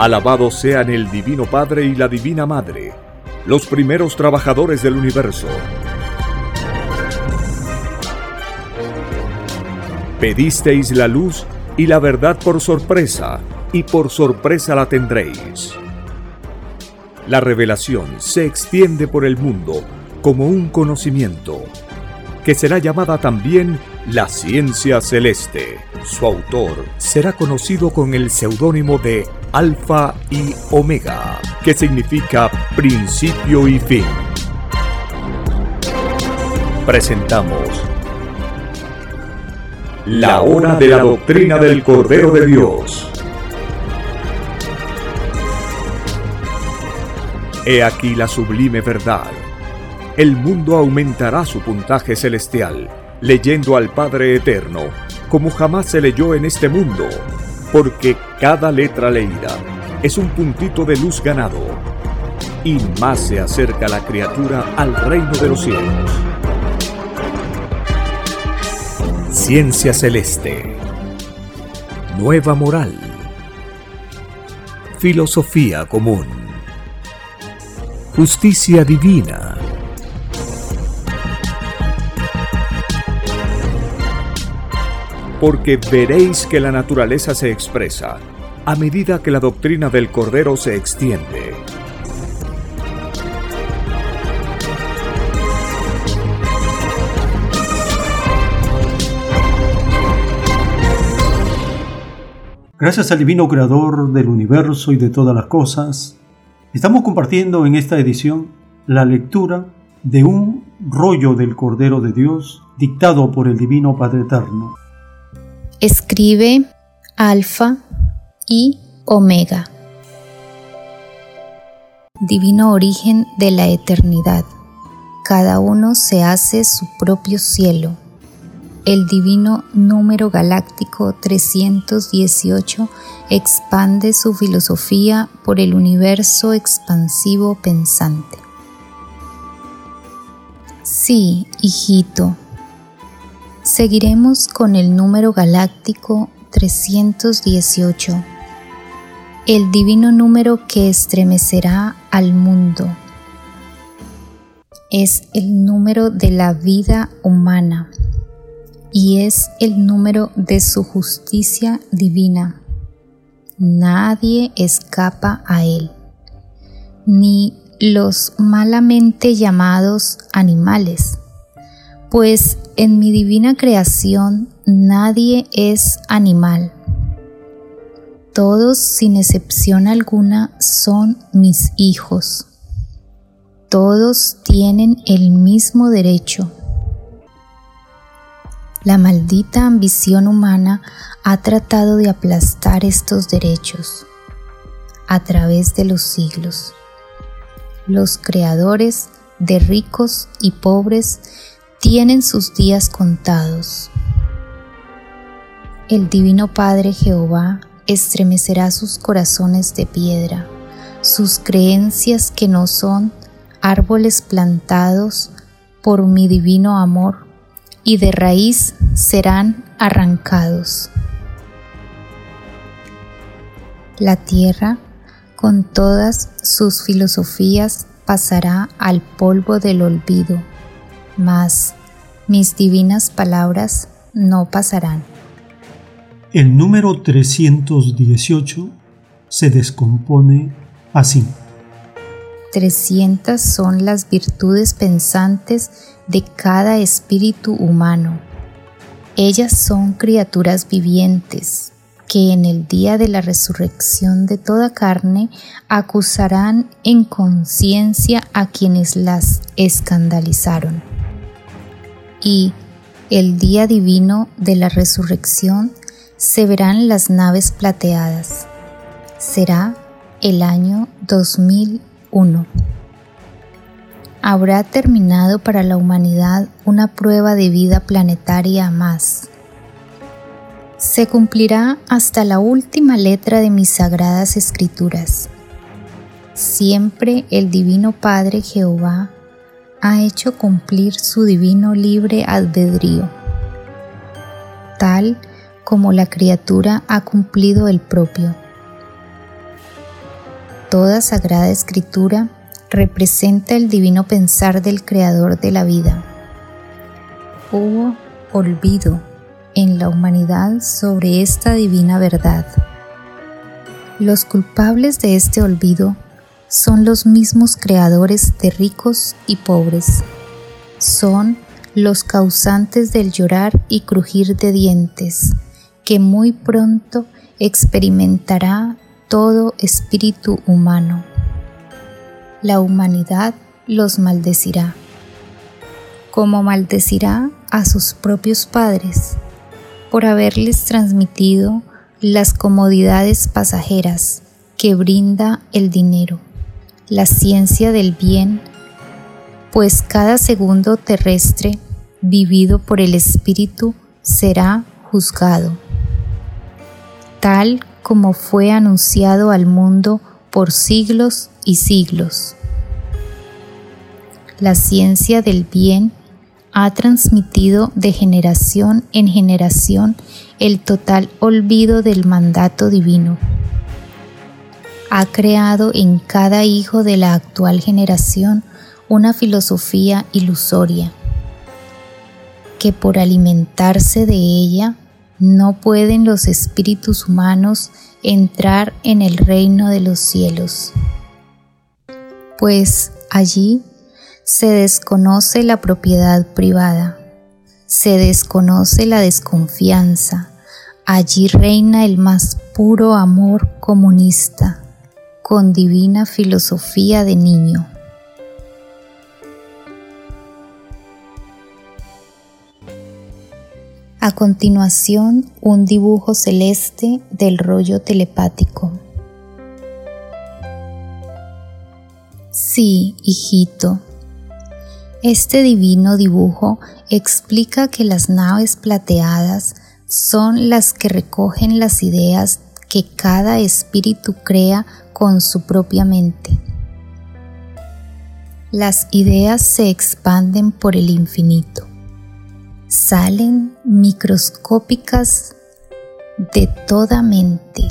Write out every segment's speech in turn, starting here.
Alabados sean el Divino Padre y la Divina Madre, los primeros trabajadores del universo. Pedisteis la luz y la verdad por sorpresa, y por sorpresa la tendréis. La revelación se extiende por el mundo como un conocimiento, que será llamada también la ciencia celeste. Su autor será conocido con el seudónimo de Alfa y Omega, que significa principio y fin. Presentamos La hora de la doctrina del Cordero de Dios. He aquí la sublime verdad. El mundo aumentará su puntaje celestial, leyendo al Padre Eterno, como jamás se leyó en este mundo porque cada letra leída es un puntito de luz ganado, y más se acerca la criatura al reino de los cielos. Ciencia celeste. Nueva moral. Filosofía común. Justicia divina porque veréis que la naturaleza se expresa a medida que la doctrina del Cordero se extiende. Gracias al Divino Creador del universo y de todas las cosas, estamos compartiendo en esta edición la lectura de un rollo del Cordero de Dios dictado por el Divino Padre Eterno Escribe Alfa y Omega. Divino origen de la eternidad. Cada uno se hace su propio cielo. El divino número galáctico 318 expande su filosofía por el universo expansivo pensante. Sí, hijito, Seguiremos con el número galáctico 318, el divino número que estremecerá al mundo. Es el número de la vida humana y es el número de su justicia divina. Nadie escapa a él, ni los malamente llamados animales pues en mi divina creación nadie es animal. Todos sin excepción alguna son mis hijos. Todos tienen el mismo derecho. La maldita ambición humana ha tratado de aplastar estos derechos a través de los siglos. Los creadores de ricos y pobres tienen sus días contados. El Divino Padre Jehová estremecerá sus corazones de piedra, sus creencias que no son árboles plantados por mi divino amor, y de raíz serán arrancados. La tierra, con todas sus filosofías, pasará al polvo del olvido mas mis divinas palabras no pasarán. El número 318 se descompone así. 300 son las virtudes pensantes de cada espíritu humano. Ellas son criaturas vivientes que en el día de la resurrección de toda carne acusarán en conciencia a quienes las escandalizaron y el día divino de la resurrección se verán las naves plateadas. Será el año 2001. Habrá terminado para la humanidad una prueba de vida planetaria más. Se cumplirá hasta la última letra de mis sagradas escrituras. Siempre el Divino Padre Jehová ha hecho cumplir su divino libre albedrío, tal como la criatura ha cumplido el propio. toda sagrada escritura representa el divino pensar del Creador de la vida. Hubo olvido en la humanidad sobre esta divina verdad. Los culpables de este olvido son los mismos creadores de ricos y pobres. Son los causantes del llorar y crujir de dientes, que muy pronto experimentará todo espíritu humano. La humanidad los maldecirá, como maldecirá a sus propios padres por haberles transmitido las comodidades pasajeras que brinda el dinero, la ciencia del bien, pues cada segundo terrestre vivido por el Espíritu será juzgado, tal como fue anunciado al mundo por siglos y siglos. La ciencia del bien ha transmitido de generación en generación el total olvido del mandato divino. Ha creado en cada hijo de la actual generación una filosofía ilusoria, que por alimentarse de ella no pueden los espíritus humanos entrar en el reino de los cielos, pues allí se desconoce la propiedad privada, se desconoce la desconfianza, allí reina el más puro amor comunista, con divina filosofía de niño. A continuación, un dibujo celeste del rollo telepático. Sí, hijito, este divino dibujo explica que las naves plateadas son las que recogen las ideas que cada espíritu crea con su propia mente. Las ideas se expanden por el infinito. Salen microscópicas de toda mente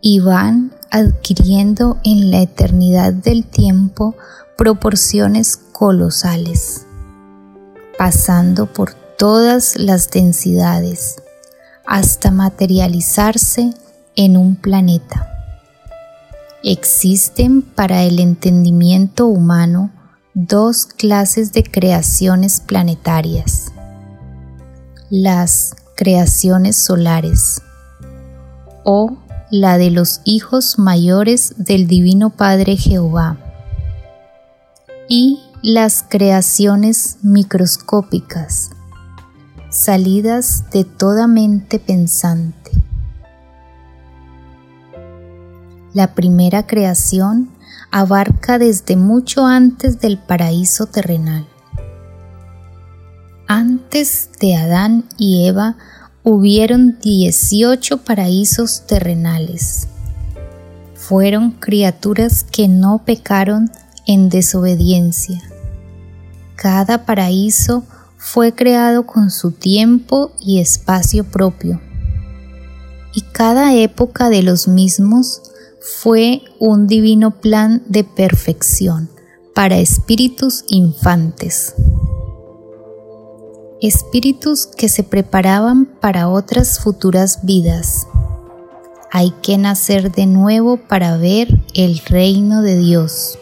y van adquiriendo en la eternidad del tiempo proporciones colosales, pasando por todas las densidades hasta materializarse en un planeta. Existen para el entendimiento humano dos clases de creaciones planetarias. Las creaciones solares o la de los hijos mayores del Divino Padre Jehová y las creaciones microscópicas, salidas de toda mente pensante. La primera creación abarca desde mucho antes del paraíso terrenal. Antes de Adán y Eva hubieron 18 paraísos terrenales. Fueron criaturas que no pecaron en desobediencia. Cada paraíso fue creado con su tiempo y espacio propio, y cada época de los mismos fue un divino plan de perfección para espíritus infantes. Espíritus que se preparaban para otras futuras vidas. Hay que nacer de nuevo para ver el reino de Dios.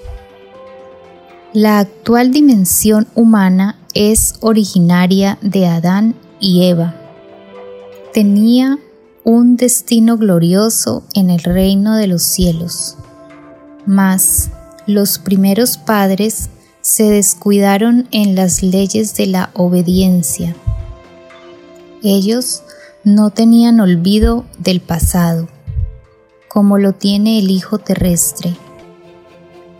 La actual dimensión humana es originaria de Adán y Eva. Tenía un destino glorioso en el reino de los cielos. Mas los primeros padres se descuidaron en las leyes de la obediencia. Ellos no tenían olvido del pasado, como lo tiene el Hijo terrestre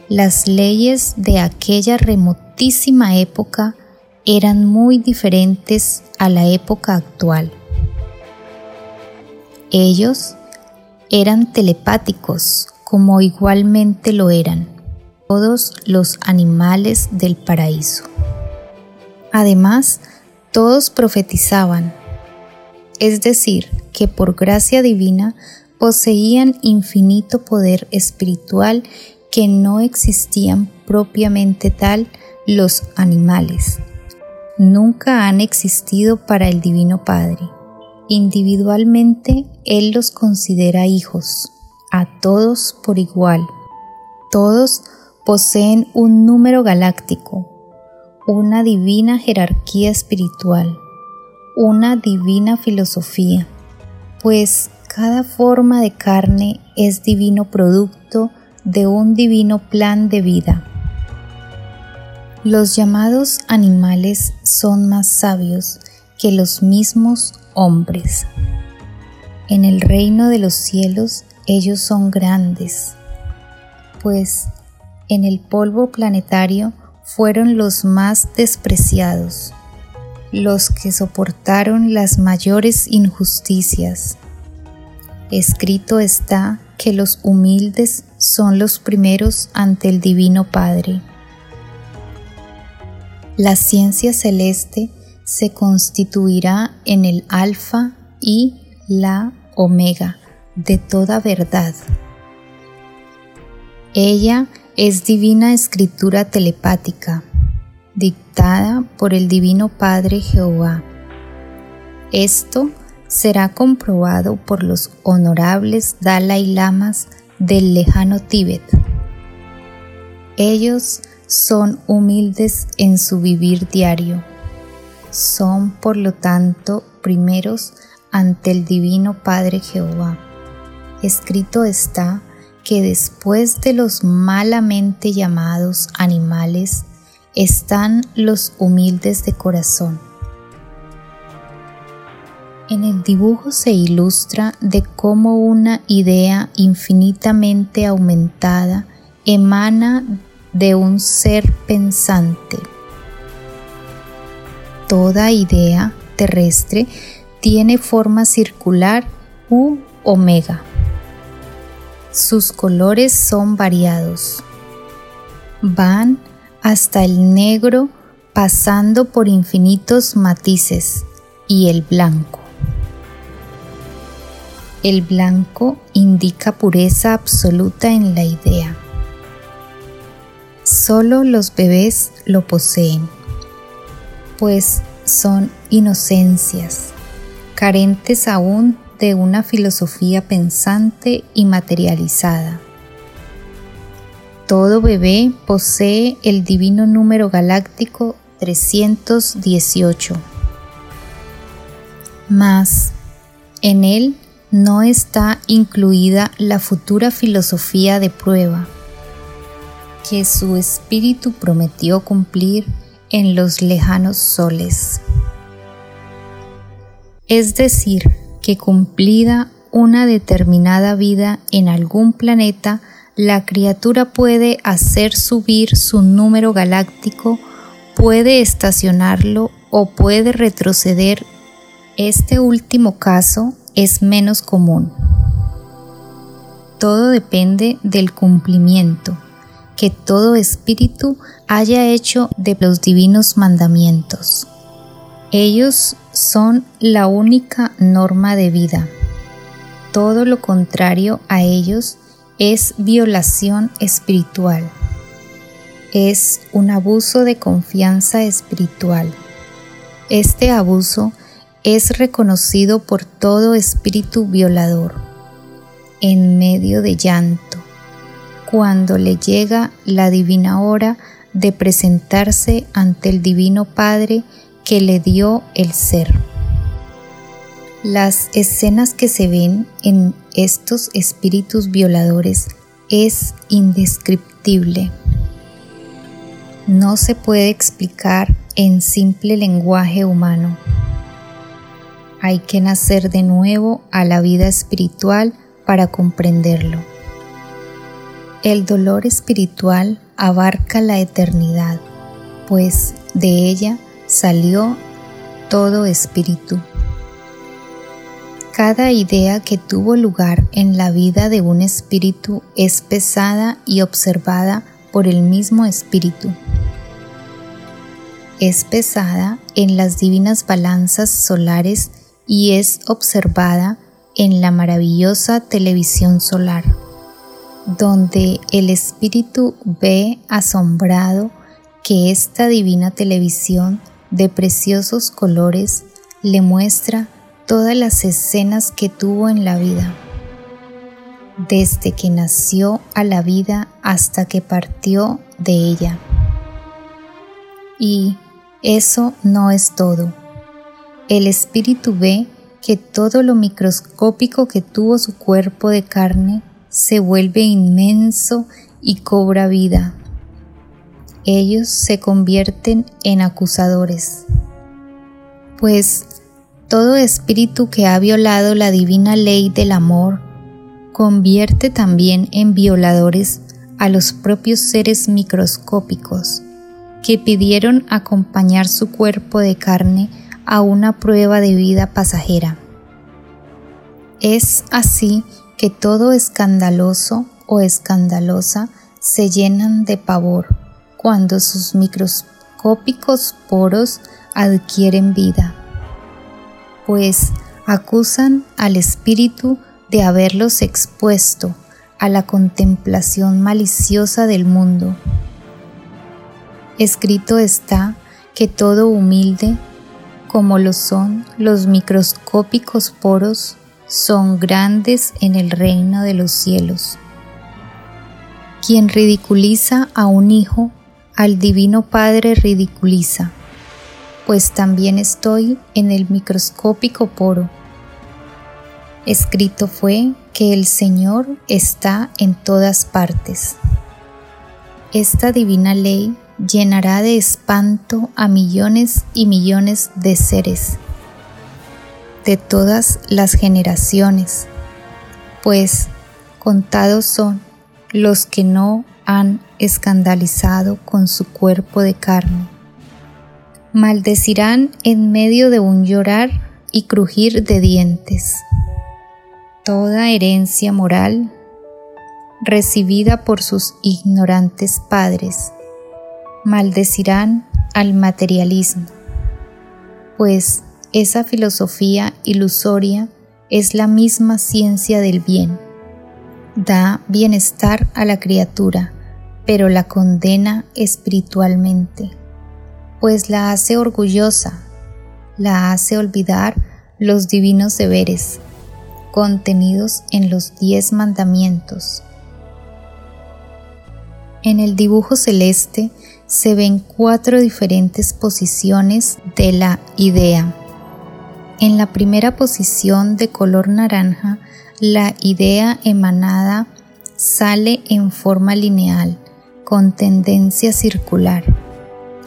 las leyes de aquella remotísima época eran muy diferentes a la época actual. Ellos eran telepáticos como igualmente lo eran todos los animales del paraíso. Además, todos profetizaban, es decir, que por gracia divina poseían infinito poder espiritual que no existían propiamente tal los animales. Nunca han existido para el Divino Padre. Individualmente, Él los considera hijos, a todos por igual. Todos poseen un número galáctico, una divina jerarquía espiritual, una divina filosofía, pues cada forma de carne es divino producto de un divino plan de vida. Los llamados animales son más sabios que los mismos hombres. En el reino de los cielos ellos son grandes, pues en el polvo planetario fueron los más despreciados, los que soportaron las mayores injusticias. Escrito está que los humildes son los primeros ante el Divino Padre. La ciencia celeste se constituirá en el alfa y la omega de toda verdad. Ella es divina escritura telepática, dictada por el Divino Padre Jehová. Esto será comprobado por los honorables Dalai Lamas del lejano Tíbet. Ellos son humildes en su vivir diario. Son, por lo tanto, primeros ante el Divino Padre Jehová. Escrito está que después de los malamente llamados animales están los humildes de corazón. En el dibujo se ilustra de cómo una idea infinitamente aumentada emana de un ser pensante. Toda idea terrestre tiene forma circular u omega. Sus colores son variados. Van hasta el negro pasando por infinitos matices y el blanco. El blanco indica pureza absoluta en la idea. Solo los bebés lo poseen, pues son inocencias, carentes aún de una filosofía pensante y materializada. Todo bebé posee el divino número galáctico 318. Mas en él no está incluida la futura filosofía de prueba que su espíritu prometió cumplir en los lejanos soles. Es decir, que cumplida una determinada vida en algún planeta, la criatura puede hacer subir su número galáctico, puede estacionarlo o puede retroceder. Este último caso es menos común. Todo depende del cumplimiento que todo espíritu haya hecho de los divinos mandamientos. Ellos son la única norma de vida. Todo lo contrario a ellos es violación espiritual. Es un abuso de confianza espiritual. Este abuso es reconocido por todo espíritu violador en medio de llanto cuando le llega la divina hora de presentarse ante el Divino Padre que le dio el ser. Las escenas que se ven en estos espíritus violadores es indescriptible. No se puede explicar en simple lenguaje humano. Hay que nacer de nuevo a la vida espiritual para comprenderlo. El dolor espiritual abarca la eternidad, pues de ella salió todo espíritu. Cada idea que tuvo lugar en la vida de un espíritu es pesada y observada por el mismo espíritu. Es pesada en las divinas balanzas solares y es observada en la maravillosa televisión solar, donde el espíritu ve asombrado que esta divina televisión de preciosos colores le muestra todas las escenas que tuvo en la vida, desde que nació a la vida hasta que partió de ella. Y eso no es todo. El espíritu ve que todo lo microscópico que tuvo su cuerpo de carne se vuelve inmenso y cobra vida. Ellos se convierten en acusadores, pues todo espíritu que ha violado la divina ley del amor convierte también en violadores a los propios seres microscópicos que pidieron acompañar su cuerpo de carne a una prueba de vida pasajera. Es así que todo escandaloso o escandalosa se llenan de pavor cuando sus microscópicos poros adquieren vida pues acusan al espíritu de haberlos expuesto a la contemplación maliciosa del mundo. Escrito está que todo humilde, como lo son los microscópicos poros, son grandes en el reino de los cielos. Quien ridiculiza a un hijo, al Divino Padre ridiculiza pues también estoy en el microscópico poro. Escrito fue que el Señor está en todas partes. Esta divina ley llenará de espanto a millones y millones de seres de todas las generaciones, pues contados son los que no han escandalizado con su cuerpo de carne maldecirán en medio de un llorar y crujir de dientes. Toda herencia moral recibida por sus ignorantes padres maldecirán al materialismo, pues esa filosofía ilusoria es la misma ciencia del bien. Da bienestar a la criatura, pero la condena espiritualmente pues la hace orgullosa, la hace olvidar los divinos deberes contenidos en los diez mandamientos. En el dibujo celeste se ven cuatro diferentes posiciones de la idea. En la primera posición de color naranja, la idea emanada sale en forma lineal, con tendencia circular.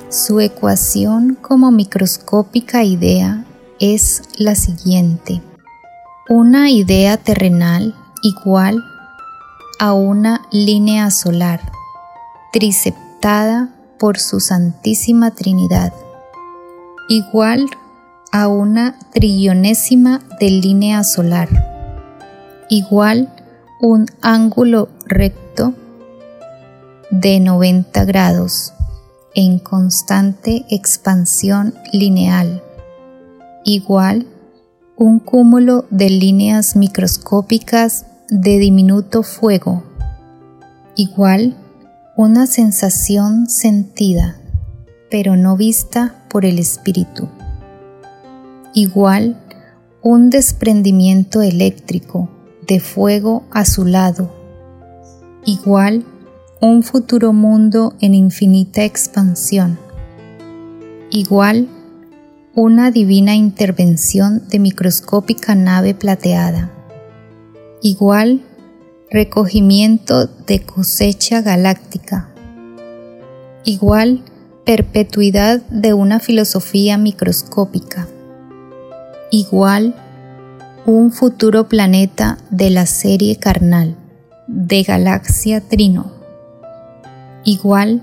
Su ecuación como microscópica idea es la siguiente. Una idea terrenal igual a una línea solar, triceptada por su Santísima Trinidad, igual a una trillonésima de línea solar, igual un ángulo recto de 90 grados en constante expansión lineal, igual un cúmulo de líneas microscópicas de diminuto fuego, igual una sensación sentida, pero no vista por el espíritu, igual un desprendimiento eléctrico de fuego azulado, igual un futuro mundo en infinita expansión. Igual, una divina intervención de microscópica nave plateada. Igual, recogimiento de cosecha galáctica. Igual, perpetuidad de una filosofía microscópica. Igual, un futuro planeta de la serie carnal, de galaxia Trino igual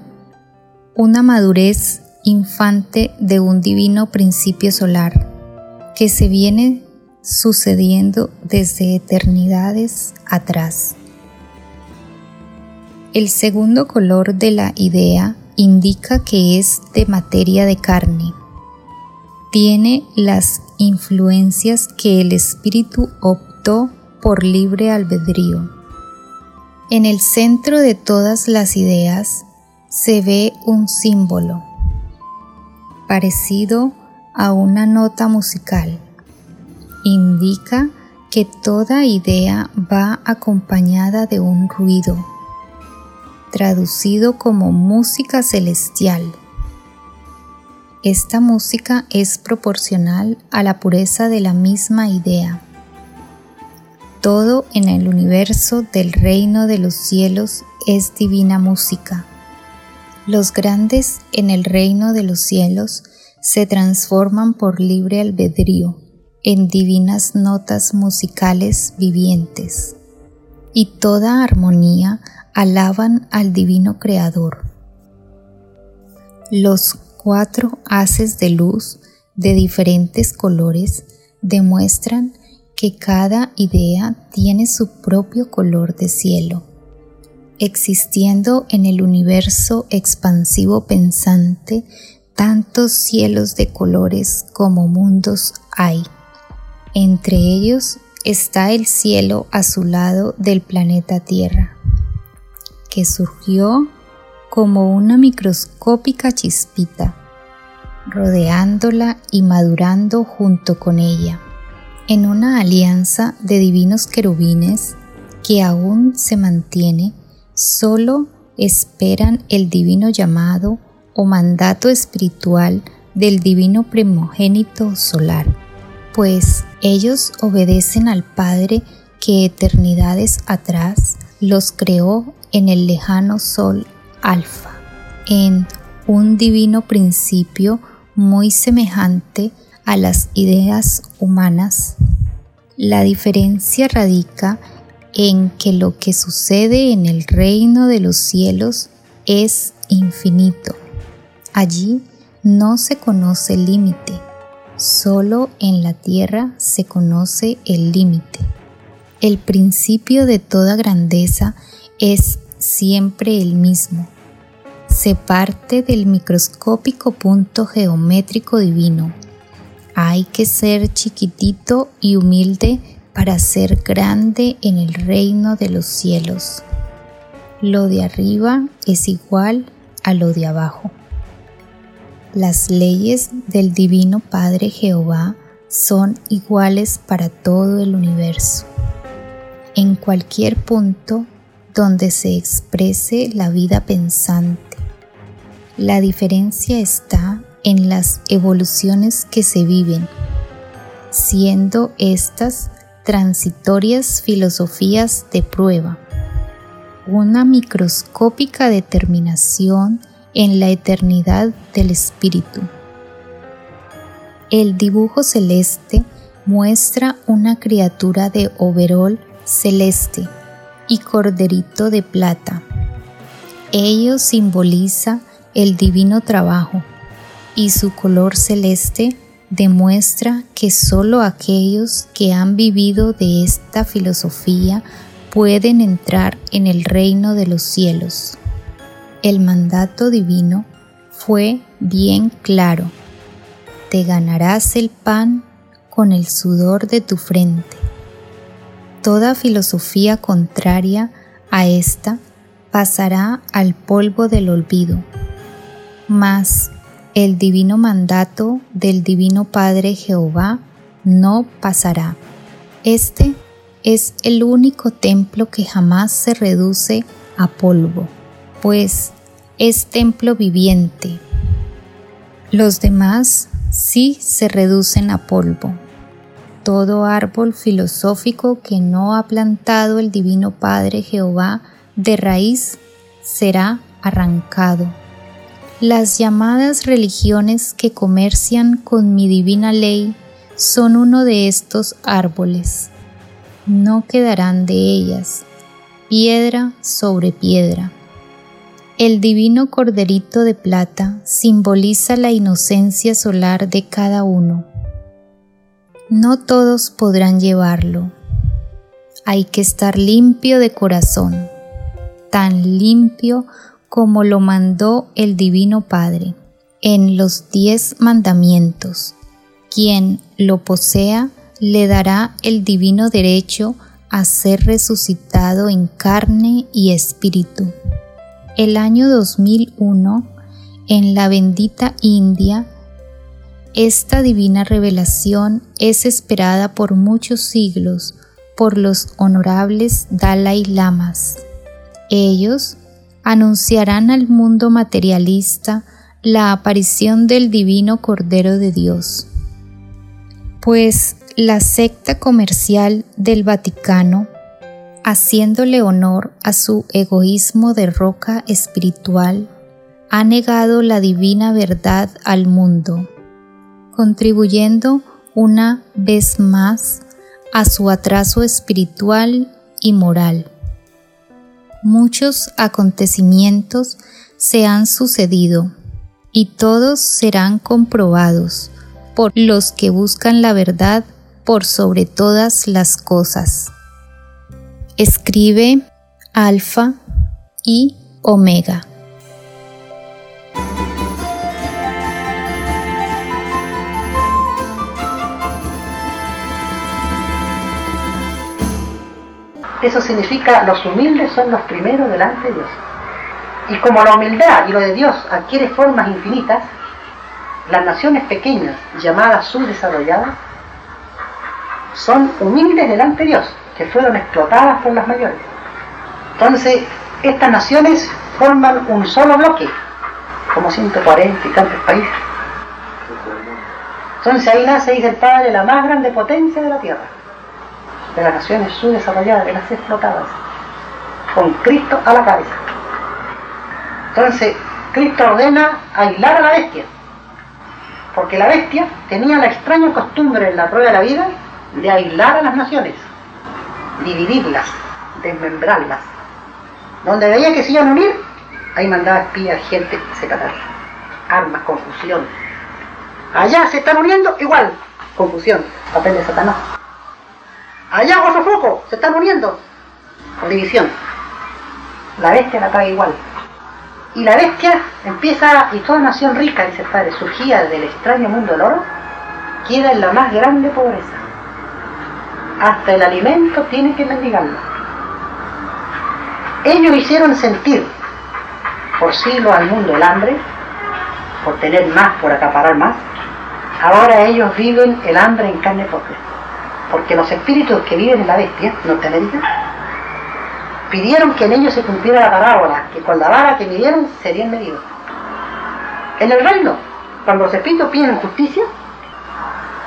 una madurez infante de un divino principio solar que se viene sucediendo desde eternidades atrás. El segundo color de la idea indica que es de materia de carne. Tiene las influencias que el espíritu dictó por libre albedrío. En el centro de todas las ideas se ve un símbolo, parecido a una nota musical. Indica que toda idea va acompañada de un ruido, traducido como música celestial. Esta música es proporcional a la pureza de la misma idea. Todo en el universo del reino de los cielos es divina música. Los grandes en el reino de los cielos se transforman por libre albedrío en divinas notas musicales vivientes, y toda armonía alaban al divino Creador. Los cuatro haces de luz de diferentes colores demuestran que cada idea tiene su propio color de cielo. Existiendo en el universo expansivo pensante tantos cielos de colores como mundos hay. Entre ellos está el cielo azulado del planeta Tierra, que surgió como una microscópica chispita, rodeándola y madurando junto con ella, en una alianza de divinos querubines que aún se mantiene, solo esperan el divino llamado o mandato espiritual del divino primogénito solar, pues ellos obedecen al Padre que eternidades atrás los creó en el lejano sol alfa, en un divino principio muy semejante a las ideas humanas. La diferencia radica en que lo que sucede en el reino de los cielos es infinito. Allí no se conoce límite, solo en la tierra se conoce el límite. El principio de toda grandeza es siempre el mismo se parte del microscópico punto geométrico divino. Hay que ser chiquitito y humilde para ser grande en el reino de los cielos. Lo de arriba es igual a lo de abajo. Las leyes del Divino Padre Jehová son iguales para todo el universo. En cualquier punto donde se exprese la vida pensante, la diferencia está en las evoluciones que se viven, siendo estas transitorias filosofías de prueba, una microscópica determinación en la eternidad del espíritu. El dibujo celeste muestra una criatura de overol celeste y corderito de plata. Ello simboliza el divino trabajo y su color celeste demuestra que solo aquellos que han vivido de esta filosofía pueden entrar en el reino de los cielos. El mandato divino fue bien claro. Te ganarás el pan con el sudor de tu frente. Toda filosofía contraria a esta pasará al polvo del olvido mas el divino mandato del Divino Padre Jehová no pasará. Este es el único templo que jamás se reduce a polvo, pues es templo viviente. Los demás sí se reducen a polvo. Todo árbol filosófico que no ha plantado el Divino Padre Jehová de raíz será arrancado las llamadas religiones que comercian con mi divina ley son uno de estos árboles. No quedarán de ellas, piedra sobre piedra. El divino corderito de plata simboliza la inocencia solar de cada uno. No todos podrán llevarlo. Hay que estar limpio de corazón, tan limpio como lo mandó el Divino Padre en los diez mandamientos. Quien lo posea le dará el divino derecho a ser resucitado en carne y espíritu. El año 2001, en la bendita India, esta divina revelación es esperada por muchos siglos por los honorables Dalai Lamas. Ellos anunciarán al mundo materialista la aparición del divino Cordero de Dios. Pues la secta comercial del Vaticano, haciéndole honor a su egoísmo de roca espiritual, ha negado la divina verdad al mundo, contribuyendo una vez más a su atraso espiritual y moral. Muchos acontecimientos se han sucedido y todos serán comprobados por los que buscan la verdad por sobre todas las cosas. Escribe Alfa y Omega. Eso significa los humildes son los primeros delante de Dios. Y como la humildad y lo de Dios adquiere formas infinitas, las naciones pequeñas llamadas subdesarrolladas son humildes delante de Dios, que fueron explotadas por las mayores. Entonces, estas naciones forman un solo bloque, como 140 y tantos países. Entonces ahí nace, dice el Padre, la más grande potencia de la Tierra, de las naciones subdesarrolladas, de las explotadas, con Cristo a la cabeza. Entonces, Cristo ordena aislar a la bestia, porque la bestia tenía la extraña costumbre en la prueba de la vida de aislar a las naciones, dividirlas, desmembrarlas. Donde veía que se iban a unir, ahí mandaba espías, gente, secretarios, armas, confusión. Allá se están uniendo, igual, confusión, papel de Satanás. Allá otro foco, se están uniendo, con división. La bestia la trae igual. Y la bestia empieza, y toda nación rica, dice el padre, surgía del extraño mundo del oro, queda en la más grande pobreza hasta el alimento tiene que mendigarlo. Ellos hicieron sentir por siglos al mundo el hambre, por tener más, por acaparar más. Ahora ellos viven el hambre en carne propia. Porque los espíritus que viven en la bestia, Norteamérica, pidieron que en ellos se cumpliera la parábola, que con la vara que midieron serían medidos. En el reino, cuando los espíritus piden justicia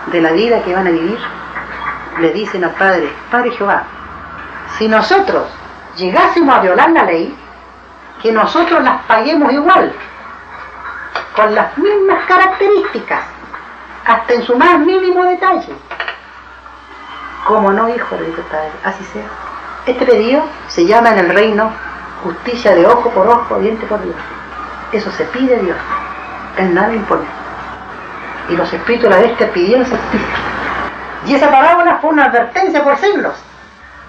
de la vida que van a vivir, le dicen al Padre, Padre Jehová, si nosotros llegásemos a violar la ley, que nosotros las paguemos igual, con las mismas características, hasta en su más mínimo detalle. Como no, hijo, le el Padre, así sea. Este pedido se llama en el reino justicia de ojo por ojo, diente por diente. Eso se pide Dios. Él nada impone. Y los espíritus de la bestia pidieron justicia. Y esa parábola fue una advertencia por siglos.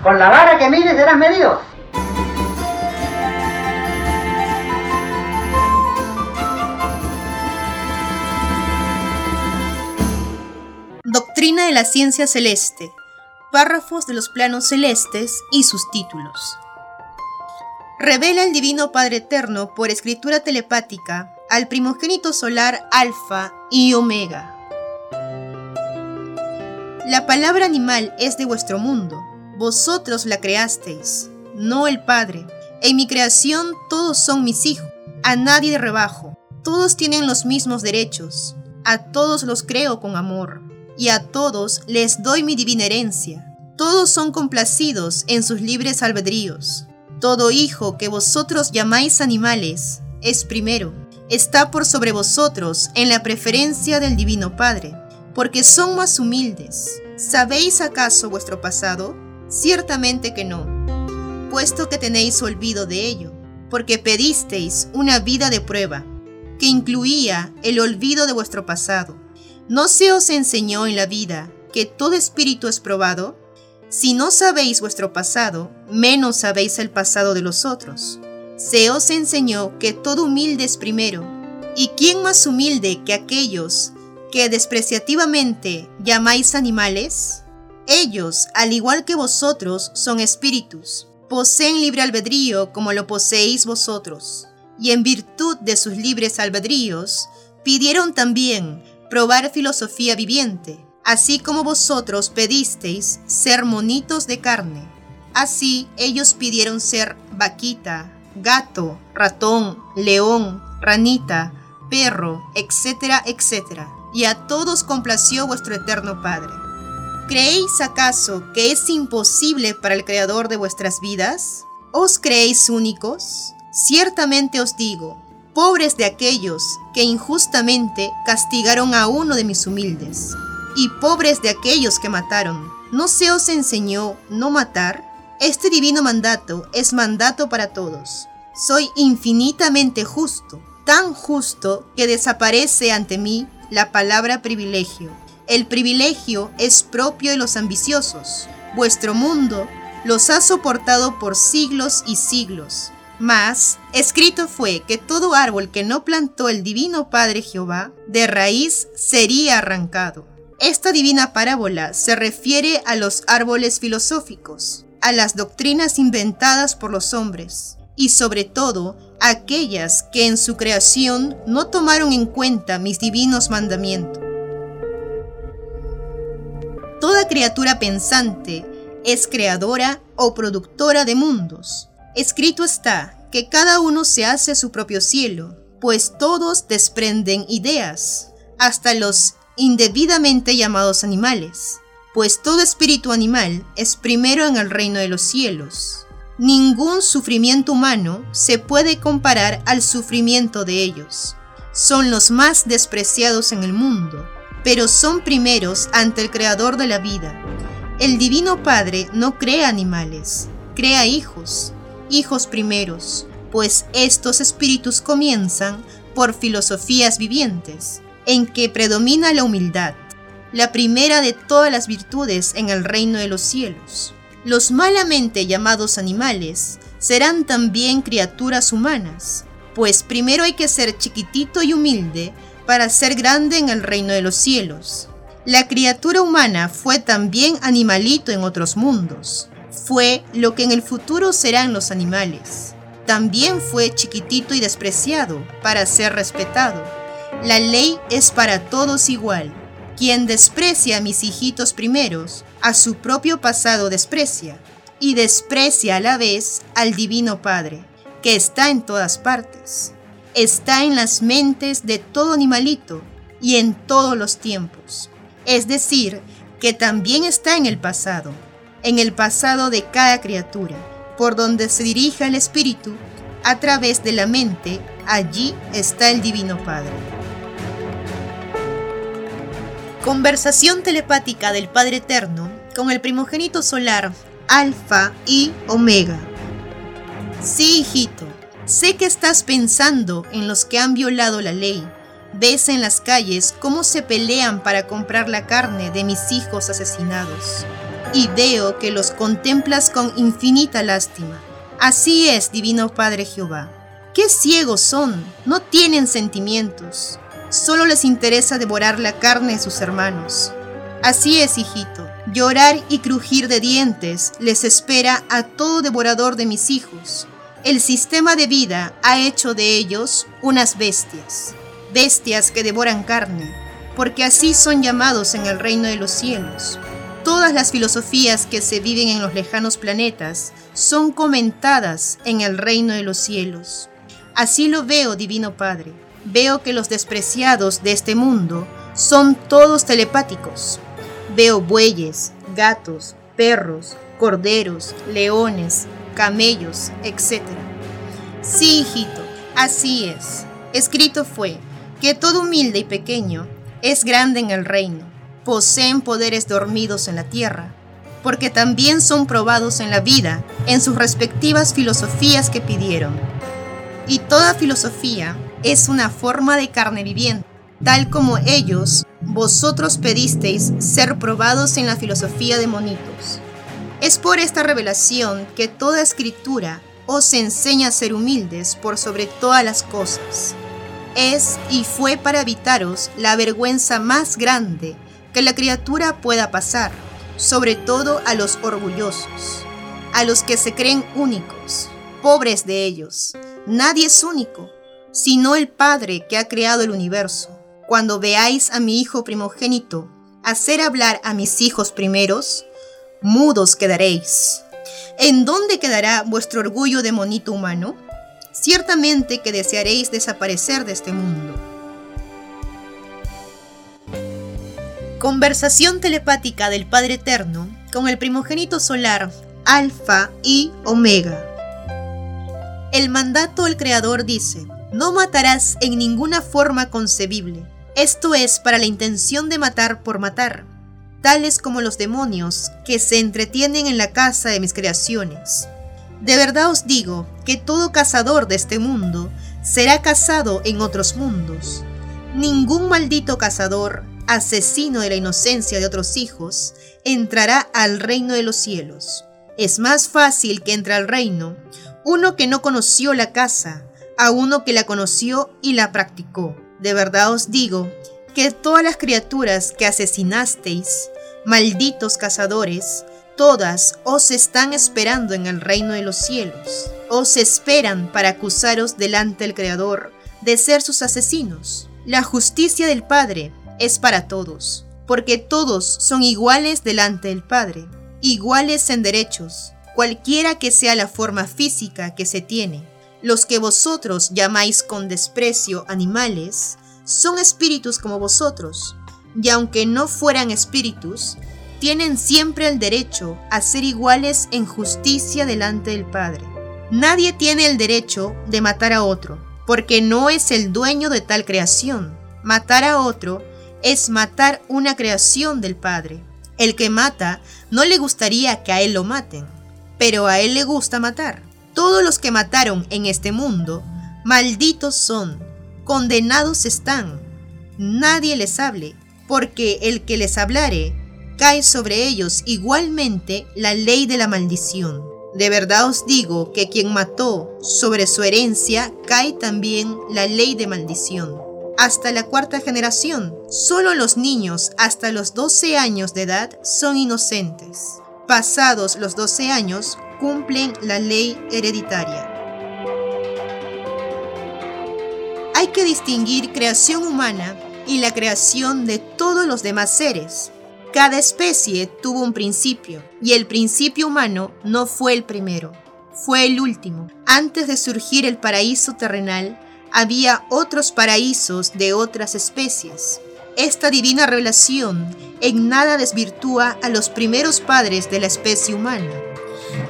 Con la vara que mires serás medido. Doctrina de la ciencia celeste. Párrafos de los planos celestes y sus títulos. Revela el Divino Padre Eterno por escritura telepática al primogénito solar Alfa y Omega la palabra animal es de vuestro mundo. Vosotros la creasteis, no el Padre. En mi creación todos son mis hijos. A nadie de rebajo. Todos tienen los mismos derechos. A todos los creo con amor. Y a todos les doy mi divina herencia. Todos son complacidos en sus libres albedríos. Todo hijo que vosotros llamáis animales es primero. Está por sobre vosotros en la preferencia del Divino Padre porque son más humildes. ¿Sabéis acaso vuestro pasado? Ciertamente que no, puesto que tenéis olvido de ello, porque pedisteis una vida de prueba, que incluía el olvido de vuestro pasado. ¿No se os enseñó en la vida que todo espíritu es probado? Si no sabéis vuestro pasado, menos sabéis el pasado de los otros. Se os enseñó que todo humilde es primero, y quién más humilde que aquellos que despreciativamente llamáis animales, Ellos, al igual que vosotros, son espíritus, poseen libre albedrío como lo poseéis vosotros, y en virtud de sus libres albedríos, pidieron también probar filosofía viviente, así como vosotros pedisteis ser monitos de carne. Así ellos pidieron ser vaquita, gato, ratón, león, ranita, perro, etcétera, etcétera. Y a todos complació vuestro eterno Padre. ¿Creéis acaso que es imposible para el Creador de vuestras vidas? ¿Os creéis únicos? Ciertamente os digo, pobres de aquellos que injustamente castigaron a uno de mis humildes, y pobres de aquellos que mataron. ¿No se os enseñó no matar? Este divino mandato es mandato para todos. Soy infinitamente justo, tan justo que desaparece ante mí la palabra privilegio el privilegio es propio de los ambiciosos. Vuestro mundo los ha soportado por siglos y siglos. Mas, escrito fue que todo árbol que no plantó el divino Padre Jehová, de raíz sería arrancado. Esta divina parábola se refiere a los árboles filosóficos, a las doctrinas inventadas por los hombres, y sobre todo aquellas que en su creación no tomaron en cuenta mis divinos mandamientos. Toda criatura pensante es creadora o productora de mundos. Escrito está que cada uno se hace su propio cielo, pues todos desprenden ideas, hasta los indebidamente llamados animales, pues todo espíritu animal es primero en el reino de los cielos. Ningún sufrimiento humano se puede comparar al sufrimiento de ellos. Son los más despreciados en el mundo pero son primeros ante el Creador de la vida. El Divino Padre no crea animales, crea hijos, hijos primeros, pues estos espíritus comienzan por filosofías vivientes, en que predomina la humildad, la primera de todas las virtudes en el reino de los cielos. Los malamente llamados animales serán también criaturas humanas, pues primero hay que ser chiquitito y humilde para ser grande en el reino de los cielos. La criatura humana fue también animalito en otros mundos. Fue lo que en el futuro serán los animales. También fue chiquitito y despreciado para ser respetado. La ley es para todos igual. Quien desprecia a mis hijitos primeros, a su propio pasado desprecia, y desprecia a la vez al Divino Padre, que está en todas partes está en las mentes de todo animalito y en todos los tiempos. Es decir, que también está en el pasado, en el pasado de cada criatura, por donde se dirija el espíritu, a través de la mente, allí está el Divino Padre. Conversación telepática del Padre Eterno con el primogénito solar, Alfa y Omega. Sí, hijito, Sé que estás pensando en los que han violado la ley. Ves en las calles cómo se pelean para comprar la carne de mis hijos asesinados. Y veo que los contemplas con infinita lástima. Así es, Divino Padre Jehová. Qué ciegos son, no tienen sentimientos. Solo les interesa devorar la carne de sus hermanos. Así es, hijito. Llorar y crujir de dientes les espera a todo devorador de mis hijos el sistema de vida ha hecho de ellos unas bestias, bestias que devoran carne, porque así son llamados en el reino de los cielos. Todas las filosofías que se viven en los lejanos planetas son comentadas en el reino de los cielos. Así lo veo, Divino Padre. Veo que los despreciados de este mundo son todos telepáticos. Veo bueyes, gatos, perros, corderos, leones, camellos, etc. Sí, hijito, así es. Escrito fue que todo humilde y pequeño es grande en el reino, poseen poderes dormidos en la tierra, porque también son probados en la vida en sus respectivas filosofías que pidieron. Y toda filosofía es una forma de carne viviente, tal como ellos, vosotros pedisteis ser probados en la filosofía de monitos. Es por esta revelación que toda escritura os enseña a ser humildes por sobre todas las cosas. Es y fue para evitaros la vergüenza más grande que la criatura pueda pasar, sobre todo a los orgullosos, a los que se creen únicos, pobres de ellos. Nadie es único, sino el Padre que ha creado el universo. Cuando veáis a mi Hijo primogénito hacer hablar a mis hijos primeros, mudos quedaréis. ¿En dónde quedará vuestro orgullo de monito humano? Ciertamente que desearéis desaparecer de este mundo. Conversación telepática del Padre Eterno con el primogénito solar, Alfa y Omega. El mandato del Creador dice, no matarás en ninguna forma concebible. Esto es para la intención de matar por matar, tales como los demonios que se entretienen en la casa de mis creaciones. De verdad os digo que todo cazador de este mundo será cazado en otros mundos. Ningún maldito cazador, asesino de la inocencia de otros hijos, entrará al reino de los cielos. Es más fácil que entre al reino uno que no conoció la caza, a uno que la conoció y la practicó. De verdad os digo que todas las criaturas que asesinasteis, malditos cazadores, todas os están esperando en el reino de los cielos. Os esperan para acusaros delante del Creador de ser sus asesinos. La justicia del Padre es para todos, porque todos son iguales delante del Padre, iguales en derechos, cualquiera que sea la forma física que se tiene. Los que vosotros llamáis con desprecio animales, son espíritus como vosotros, y aunque no fueran espíritus, tienen siempre el derecho a ser iguales en justicia delante del Padre. Nadie tiene el derecho de matar a otro, porque no es el dueño de tal creación. Matar a otro es matar una creación del Padre. El que mata no le gustaría que a él lo maten pero a él le gusta matar. Todos los que mataron en este mundo, malditos son, condenados están. Nadie les hable, porque el que les hablare, cae sobre ellos igualmente la ley de la maldición. De verdad os digo que quien mató sobre su herencia cae también la ley de maldición. Hasta la cuarta generación, solo los niños hasta los 12 años de edad son inocentes pasados los 12 años, cumplen la ley hereditaria. Hay que distinguir creación humana y la creación de todos los demás seres. Cada especie tuvo un principio y el principio humano no fue el primero, fue el último. Antes de surgir el paraíso terrenal, había otros paraísos de otras especies. Esta divina revelación en nada desvirtúa a los primeros padres de la especie humana.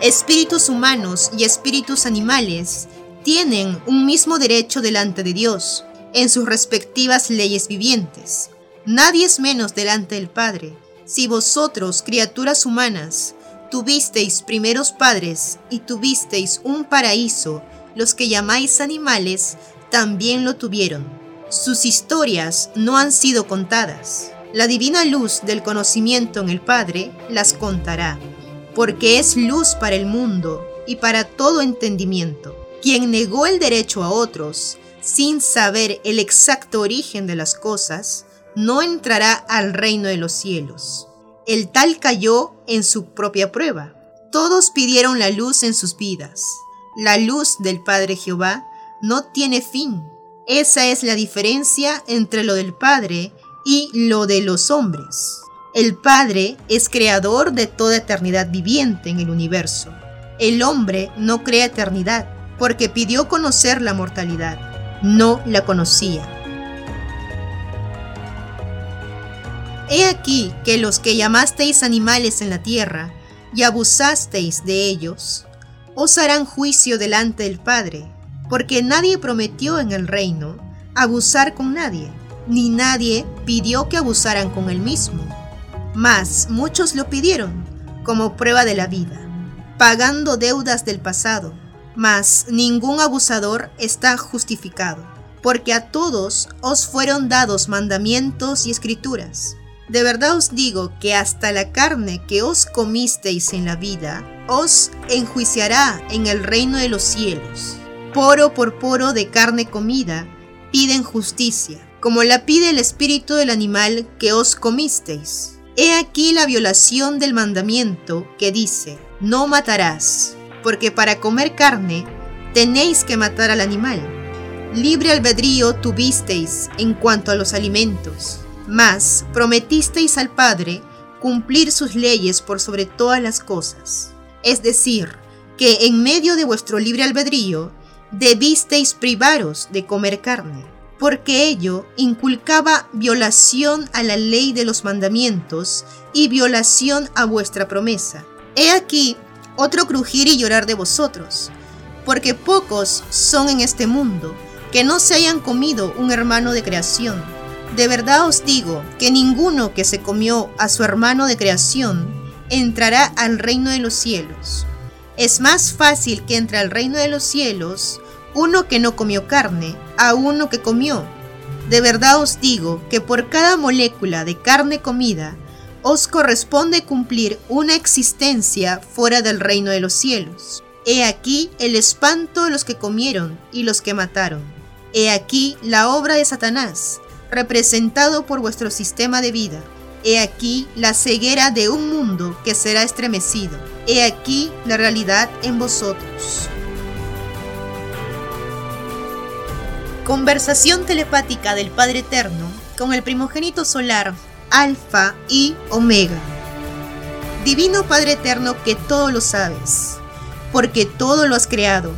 Espíritus humanos y espíritus animales tienen un mismo derecho delante de Dios en sus respectivas leyes vivientes. Nadie es menos delante del Padre. Si vosotros, criaturas humanas, tuvisteis primeros padres y tuvisteis un paraíso, los que llamáis animales también lo tuvieron sus historias no han sido contadas. La divina luz del conocimiento en el Padre las contará, porque es luz para el mundo y para todo entendimiento. Quien negó el derecho a otros, sin saber el exacto origen de las cosas, no entrará al reino de los cielos. El tal cayó en su propia prueba. Todos pidieron la luz en sus vidas. La luz del Padre Jehová no tiene fin esa es la diferencia entre lo del Padre y lo de los hombres. El Padre es creador de toda eternidad viviente en el universo. El hombre no crea eternidad porque pidió conocer la mortalidad. No la conocía. He aquí que los que llamasteis animales en la tierra y abusasteis de ellos, os harán juicio delante del Padre porque nadie prometió en el reino abusar con nadie, ni nadie pidió que abusaran con él mismo. Mas muchos lo pidieron como prueba de la vida, pagando deudas del pasado. Mas ningún abusador está justificado, porque a todos os fueron dados mandamientos y escrituras. De verdad os digo que hasta la carne que os comisteis en la vida os enjuiciará en el reino de los cielos poro por poro de carne comida, piden justicia, como la pide el espíritu del animal que os comisteis. He aquí la violación del mandamiento que dice, no matarás, porque para comer carne tenéis que matar al animal. Libre albedrío tuvisteis en cuanto a los alimentos, mas prometisteis al Padre cumplir sus leyes por sobre todas las cosas. Es decir, que en medio de vuestro libre albedrío debisteis privaros de comer carne, porque ello inculcaba violación a la ley de los mandamientos y violación a vuestra promesa. He aquí otro crujir y llorar de vosotros, porque pocos son en este mundo que no se hayan comido un hermano de creación. De verdad os digo que ninguno que se comió a su hermano de creación entrará al reino de los cielos. Es más fácil que entre al reino de los cielos uno que no comió carne a uno que comió. De verdad os digo que por cada molécula de carne comida os corresponde cumplir una existencia fuera del reino de los cielos. He aquí el espanto de los que comieron y los que mataron. He aquí la obra de Satanás, representado por vuestro sistema de vida. He aquí la ceguera de un mundo que será estremecido. He aquí la realidad en vosotros. Conversación telepática del Padre Eterno con el primogénito solar, Alfa y Omega. Divino Padre Eterno que todo lo sabes, porque todo lo has creado.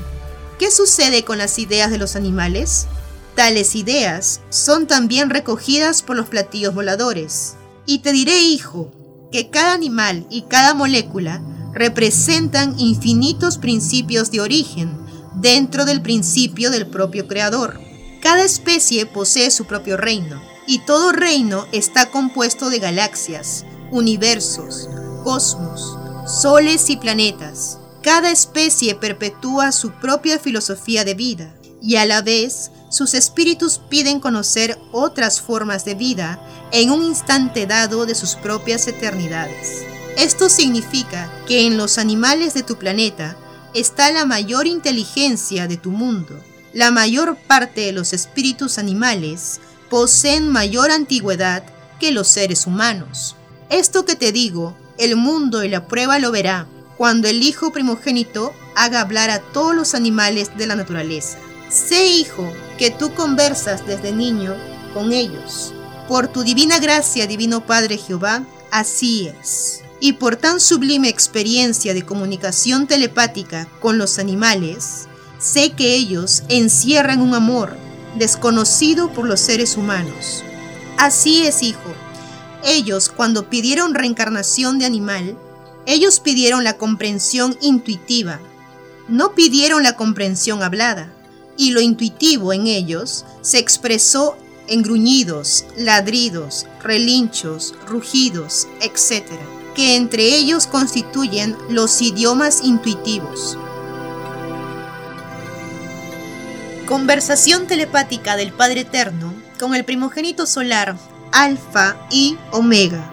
¿Qué sucede con las ideas de los animales? Tales ideas son también recogidas por los platillos voladores. Y te diré, hijo, que cada animal y cada molécula representan infinitos principios de origen dentro del principio del propio creador. Cada especie posee su propio reino, y todo reino está compuesto de galaxias, universos, cosmos, soles y planetas. Cada especie perpetúa su propia filosofía de vida, y a la vez sus espíritus piden conocer otras formas de vida en un instante dado de sus propias eternidades. Esto significa que en los animales de tu planeta está la mayor inteligencia de tu mundo. La mayor parte de los espíritus animales poseen mayor antigüedad que los seres humanos. Esto que te digo, el mundo y la prueba lo verá cuando el Hijo primogénito haga hablar a todos los animales de la naturaleza. Sé, hijo, que tú conversas desde niño con ellos. Por tu divina gracia, Divino Padre Jehová, así es y por tan sublime experiencia de comunicación telepática con los animales, sé que ellos encierran un amor desconocido por los seres humanos. Así es, hijo. Ellos, cuando pidieron reencarnación de animal, ellos pidieron la comprensión intuitiva, no pidieron la comprensión hablada, y lo intuitivo en ellos se expresó en gruñidos, ladridos, relinchos, rugidos, etc que entre ellos constituyen los idiomas intuitivos. Conversación telepática del Padre Eterno con el primogénito solar, Alfa y Omega.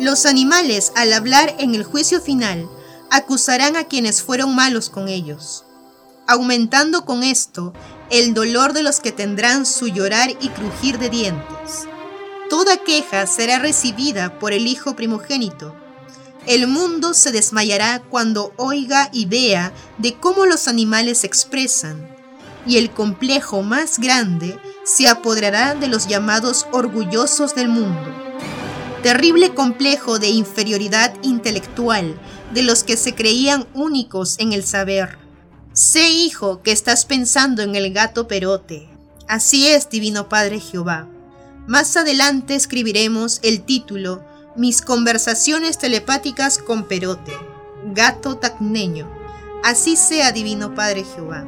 Los animales, al hablar en el juicio final, acusarán a quienes fueron malos con ellos, aumentando con esto el dolor de los que tendrán su llorar y crujir de dientes toda queja será recibida por el Hijo primogénito. El mundo se desmayará cuando oiga y vea de cómo los animales se expresan, y el complejo más grande se apoderará de los llamados orgullosos del mundo. Terrible complejo de inferioridad intelectual de los que se creían únicos en el saber. Sé, hijo, que estás pensando en el gato perote. Así es, Divino Padre Jehová. Más adelante escribiremos el título Mis conversaciones telepáticas con Perote, gato tacneño. Así sea, Divino Padre Jehová.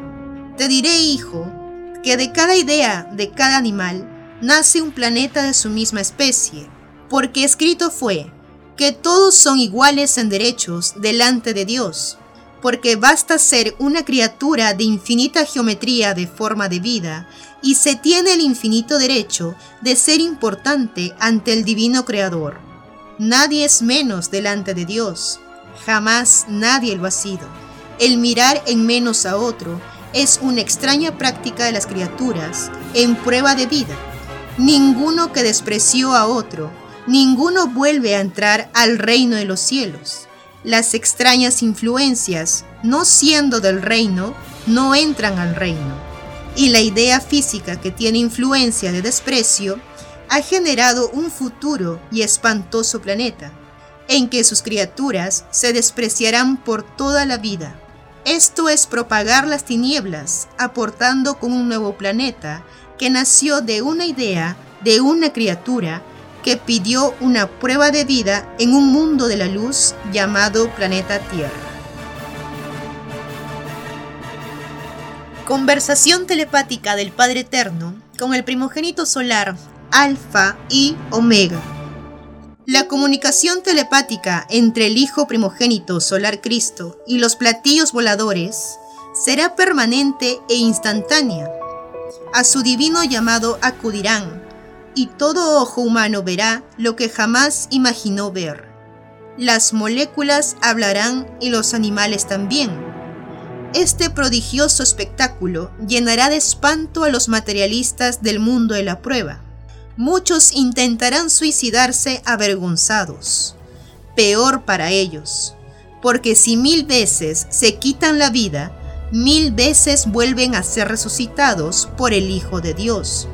Te diré, hijo, que de cada idea de cada animal nace un planeta de su misma especie, porque escrito fue que todos son iguales en derechos delante de Dios, porque basta ser una criatura de infinita geometría de forma de vida y se tiene el infinito derecho de ser importante ante el divino Creador. Nadie es menos delante de Dios, jamás nadie lo ha sido. El mirar en menos a otro es una extraña práctica de las criaturas en prueba de vida. Ninguno que despreció a otro ninguno vuelve a entrar al reino de los cielos. Las extrañas influencias, no siendo del reino, no entran al reino. Y la idea física que tiene influencia de desprecio ha generado un futuro y espantoso planeta, en que sus criaturas se despreciarán por toda la vida. Esto es propagar las tinieblas, aportando con un nuevo planeta que nació de una idea de una criatura que pidió una prueba de vida en un mundo de la luz llamado planeta Tierra. Conversación telepática del Padre Eterno con el primogénito solar Alfa y Omega. La comunicación telepática entre el Hijo primogénito solar Cristo y los platillos voladores será permanente e instantánea. A su divino llamado acudirán y todo ojo humano verá lo que jamás imaginó ver. Las moléculas hablarán y los animales también. Este prodigioso espectáculo llenará de espanto a los materialistas del mundo de la prueba. Muchos intentarán suicidarse avergonzados. Peor para ellos, porque si mil veces se quitan la vida, mil veces vuelven a ser resucitados por el Hijo de Dios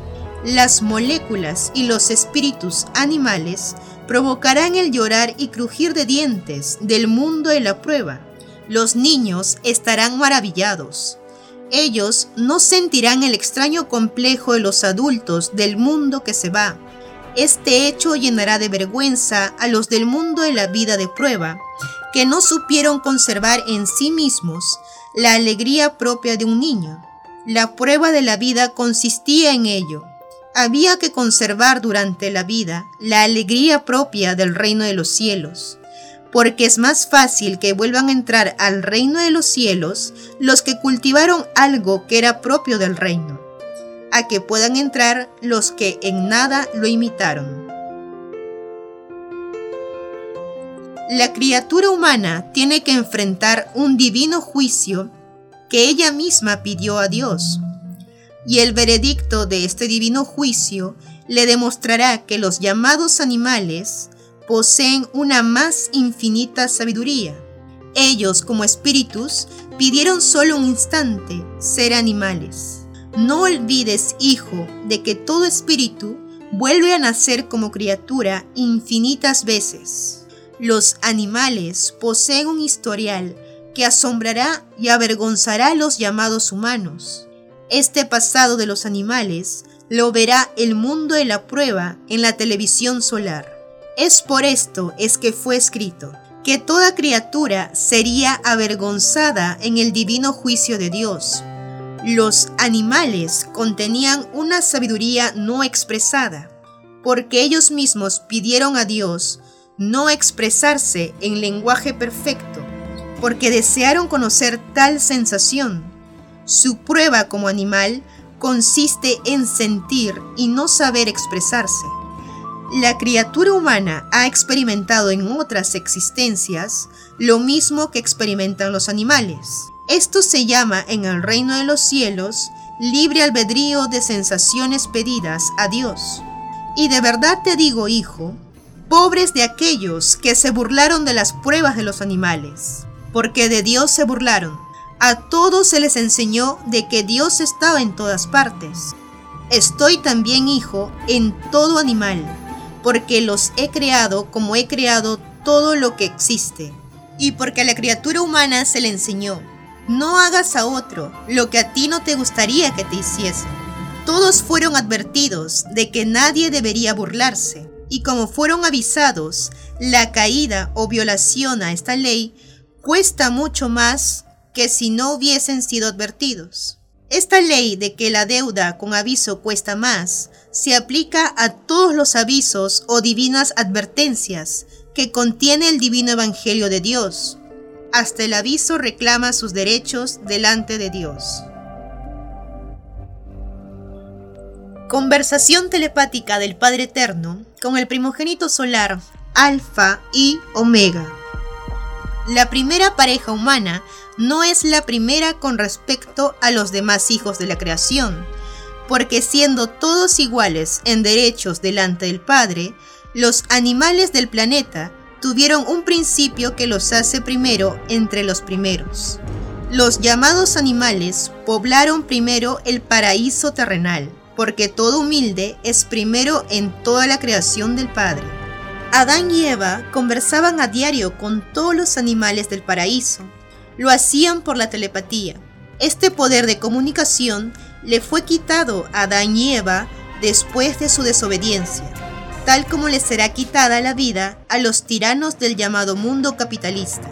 las moléculas y los espíritus animales provocarán el llorar y crujir de dientes del mundo de la prueba. Los niños estarán maravillados. Ellos no sentirán el extraño complejo de los adultos del mundo que se va. Este hecho llenará de vergüenza a los del mundo de la vida de prueba, que no supieron conservar en sí mismos la alegría propia de un niño. La prueba de la vida consistía en ello, había que conservar durante la vida la alegría propia del reino de los cielos, porque es más fácil que vuelvan a entrar al reino de los cielos los que cultivaron algo que era propio del reino, a que puedan entrar los que en nada lo imitaron. La criatura humana tiene que enfrentar un divino juicio que ella misma pidió a Dios y el veredicto de este divino juicio le demostrará que los llamados animales poseen una más infinita sabiduría. Ellos, como espíritus, pidieron solo un instante ser animales. No olvides, hijo, de que todo espíritu vuelve a nacer como criatura infinitas veces. Los animales poseen un historial que asombrará y avergonzará a los llamados humanos. Este pasado de los animales lo verá el mundo de la prueba en la televisión solar. Es por esto es que fue escrito que toda criatura sería avergonzada en el divino juicio de Dios. Los animales contenían una sabiduría no expresada, porque ellos mismos pidieron a Dios no expresarse en lenguaje perfecto, porque desearon conocer tal sensación su prueba como animal consiste en sentir y no saber expresarse. La criatura humana ha experimentado en otras existencias lo mismo que experimentan los animales. Esto se llama en el reino de los cielos libre albedrío de sensaciones pedidas a Dios. Y de verdad te digo, hijo, pobres de aquellos que se burlaron de las pruebas de los animales, porque de Dios se burlaron a todos se les enseñó de que Dios estaba en todas partes. Estoy también, hijo, en todo animal, porque los he creado como he creado todo lo que existe. Y porque a la criatura humana se le enseñó, no hagas a otro lo que a ti no te gustaría que te hiciese. Todos fueron advertidos de que nadie debería burlarse, y como fueron avisados, la caída o violación a esta ley cuesta mucho más que si no hubiesen sido advertidos. Esta ley de que la deuda con aviso cuesta más se aplica a todos los avisos o divinas advertencias que contiene el divino Evangelio de Dios. Hasta el aviso reclama sus derechos delante de Dios. Conversación telepática del Padre Eterno con el primogénito solar, Alfa y Omega. La primera pareja humana no es la primera con respecto a los demás hijos de la creación, porque siendo todos iguales en derechos delante del Padre, Los animales del planeta tuvieron un principio que los hace primero entre los primeros. Los llamados animales poblaron primero el paraíso terrenal, porque todo humilde es primero en toda la creación del Padre. Adán y Eva conversaban a diario con todos los animales del paraíso. Lo hacían por la telepatía. Este poder de comunicación le fue quitado a Adán y Eva después de su desobediencia tal como le será quitada la vida a los tiranos del llamado mundo capitalista,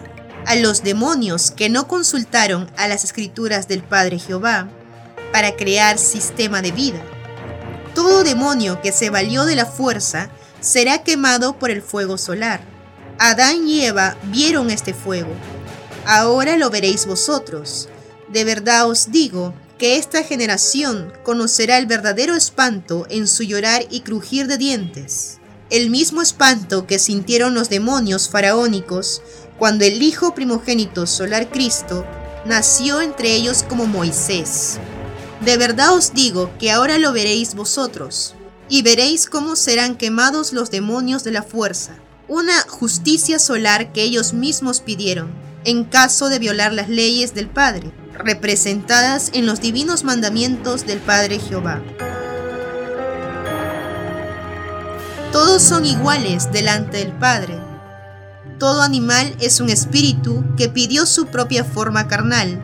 a los demonios que no consultaron a las escrituras del Padre Jehová para crear sistema de vida. Todo demonio que se valió de la fuerza será quemado por el fuego solar. Adán y Eva vieron este fuego. Ahora lo veréis vosotros. De verdad os digo que esta generación conocerá el verdadero espanto en su llorar y crujir de dientes, el mismo espanto que sintieron los demonios faraónicos cuando el Hijo primogénito solar Cristo nació entre ellos como Moisés. De verdad os digo que ahora lo veréis vosotros, y veréis cómo serán quemados los demonios de la fuerza, una justicia solar que ellos mismos pidieron, en caso de violar las leyes del Padre representadas en los divinos mandamientos del Padre Jehová. Todos son iguales delante del Padre. Todo animal es un espíritu que pidió su propia forma carnal,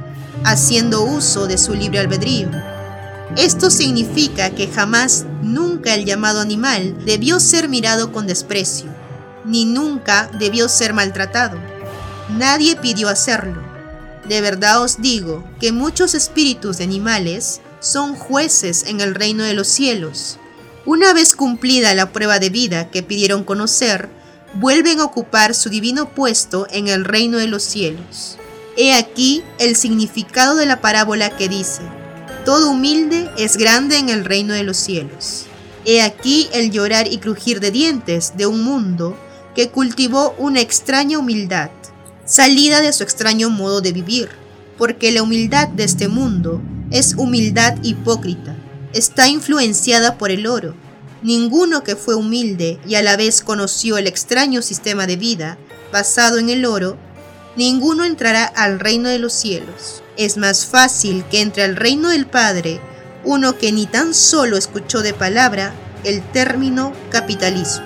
haciendo uso de su libre albedrío. Esto significa que jamás, nunca el llamado animal debió ser mirado con desprecio, ni nunca debió ser maltratado. Nadie pidió hacerlo de verdad os digo que muchos espíritus de animales son jueces en el reino de los cielos. Una vez cumplida la prueba de vida que pidieron conocer, vuelven a ocupar su divino puesto en el reino de los cielos. He aquí el significado de la parábola que dice, Todo humilde es grande en el reino de los cielos. He aquí el llorar y crujir de dientes de un mundo que cultivó una extraña humildad salida de su extraño modo de vivir, porque la humildad de este mundo es humildad hipócrita, está influenciada por el oro. Ninguno que fue humilde y a la vez conoció el extraño sistema de vida basado en el oro, ninguno entrará al reino de los cielos. Es más fácil que entre al reino del Padre uno que ni tan solo escuchó de palabra el término capitalismo.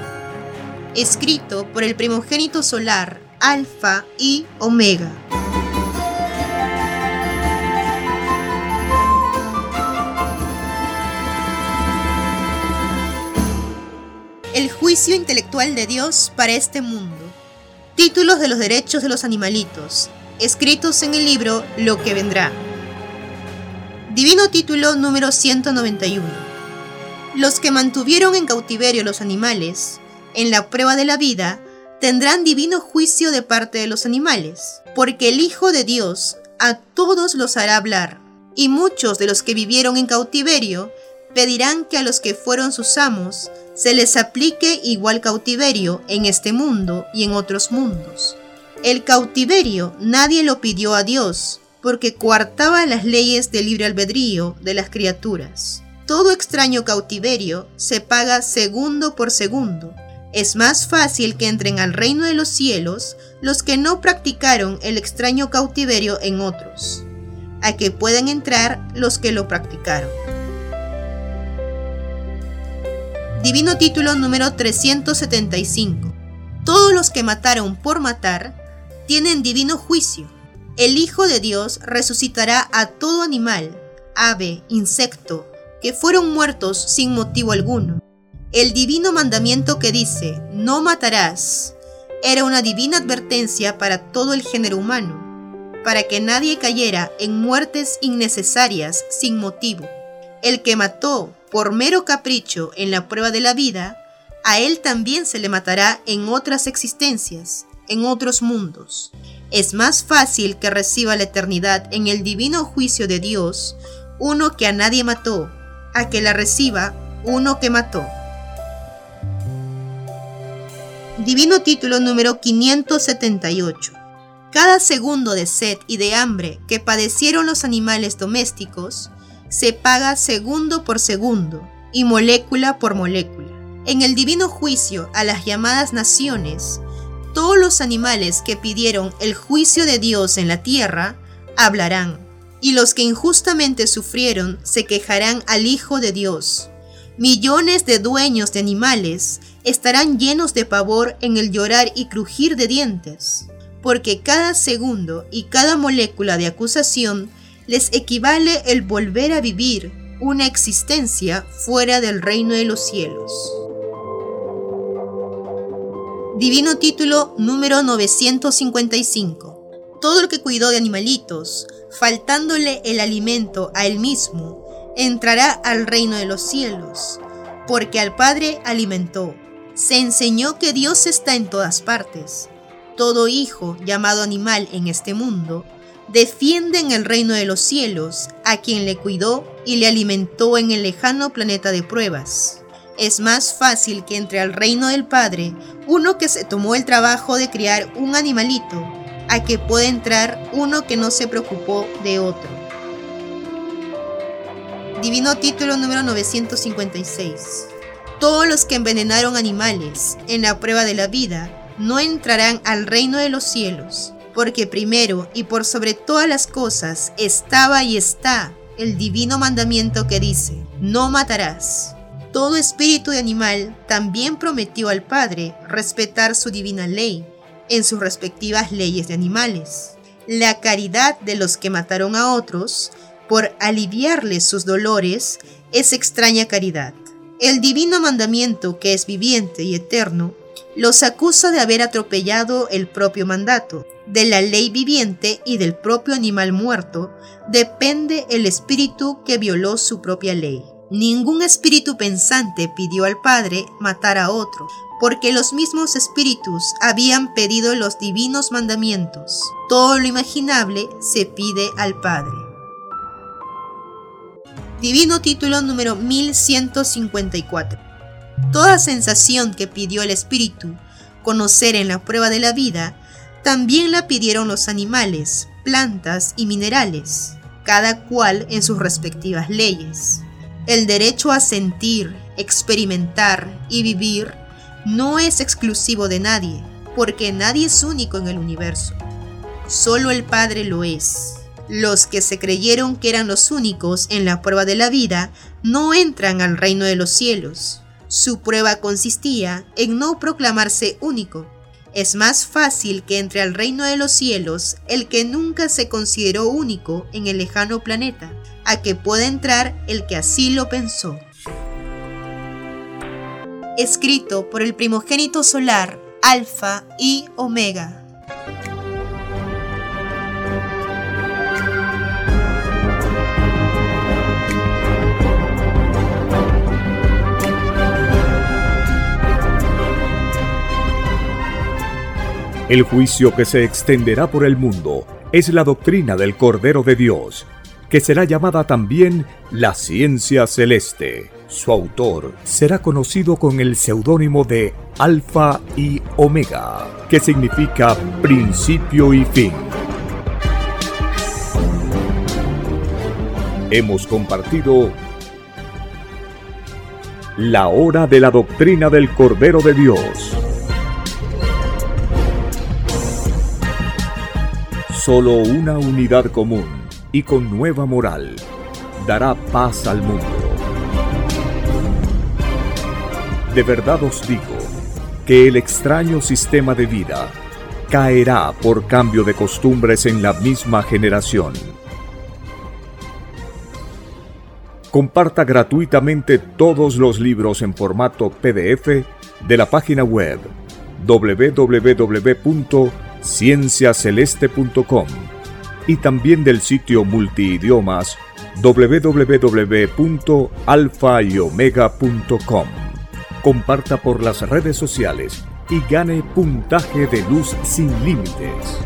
Escrito por el primogénito solar alfa y omega. El juicio intelectual de Dios para este mundo. Títulos de los derechos de los animalitos, escritos en el libro Lo que vendrá. Divino título número 191. Los que mantuvieron en cautiverio los animales, en la prueba de la vida, tendrán divino juicio de parte de los animales, porque el Hijo de Dios a todos los hará hablar, y muchos de los que vivieron en cautiverio pedirán que a los que fueron sus amos se les aplique igual cautiverio en este mundo y en otros mundos. El cautiverio nadie lo pidió a Dios, porque coartaba las leyes del libre albedrío de las criaturas. Todo extraño cautiverio se paga segundo por segundo, es más fácil que entren al reino de los cielos los que no practicaron el extraño cautiverio en otros, a que puedan entrar los que lo practicaron. Divino título número 375. Todos los que mataron por matar tienen divino juicio. El Hijo de Dios resucitará a todo animal, ave, insecto, que fueron muertos sin motivo alguno el divino mandamiento que dice, no matarás, era una divina advertencia para todo el género humano, para que nadie cayera en muertes innecesarias sin motivo. El que mató por mero capricho en la prueba de la vida, a él también se le matará en otras existencias, en otros mundos. Es más fácil que reciba la eternidad en el divino juicio de Dios uno que a nadie mató, a que la reciba uno que mató. Divino título número 578. Cada segundo de sed y de hambre que padecieron los animales domésticos se paga segundo por segundo y molécula por molécula. En el divino juicio a las llamadas naciones, todos los animales que pidieron el juicio de Dios en la tierra hablarán, y los que injustamente sufrieron se quejarán al Hijo de Dios. Millones de dueños de animales estarán llenos de pavor en el llorar y crujir de dientes, porque cada segundo y cada molécula de acusación les equivale el volver a vivir una existencia fuera del reino de los cielos. Divino título número 955. Todo el que cuidó de animalitos, faltándole el alimento a él mismo, entrará al reino de los cielos, porque al Padre alimentó. Se enseñó que Dios está en todas partes. Todo hijo llamado animal en este mundo defiende en el reino de los cielos a quien le cuidó y le alimentó en el lejano planeta de pruebas. Es más fácil que entre al reino del Padre uno que se tomó el trabajo de criar un animalito a que pueda entrar uno que no se preocupó de otro. Divino título número 956. Todos los que envenenaron animales en la prueba de la vida no entrarán al reino de los cielos, porque primero y por sobre todas las cosas estaba y está el divino mandamiento que dice, no matarás todo espíritu de animal también prometió al Padre respetar su divina ley en sus respectivas leyes de animales. La caridad de los que mataron a otros, por aliviarles sus dolores, es extraña caridad. El divino mandamiento, que es viviente y eterno, los acusa de haber atropellado el propio mandato. De la ley viviente y del propio animal muerto depende el espíritu que violó su propia ley. Ningún espíritu pensante pidió al Padre matar a otro, porque los mismos espíritus habían pedido los divinos mandamientos. Todo lo imaginable se pide al Padre. Divino título número 1154. Toda sensación que pidió el espíritu conocer en la prueba de la vida, también la pidieron los animales, plantas y minerales, cada cual en sus respectivas leyes. El derecho a sentir, experimentar y vivir no es exclusivo de nadie, porque nadie es único en el universo. Solo el Padre lo es. Los que se creyeron que eran los únicos en la prueba de la vida no entran al reino de los cielos. Su prueba consistía en no proclamarse único. Es más fácil que entre al reino de los cielos el que nunca se consideró único en el lejano planeta, a que pueda entrar el que así lo pensó. Escrito por el primogénito solar, Alfa y Omega. El juicio que se extenderá por el mundo es la doctrina del Cordero de Dios que será llamada también la ciencia celeste. Su autor será conocido con el seudónimo de Alfa y Omega, que significa principio y fin. Hemos compartido la hora de la doctrina del Cordero de Dios. Solo una unidad común y con nueva moral dará paz al mundo. De verdad os digo que el extraño sistema de vida caerá por cambio de costumbres en la misma generación. Comparta gratuitamente todos los libros en formato PDF de la página web www.cienciaceleste.com y también del sitio multiidiomas www.alfayomega.com. Comparta por las redes sociales y gane puntaje de luz sin límites.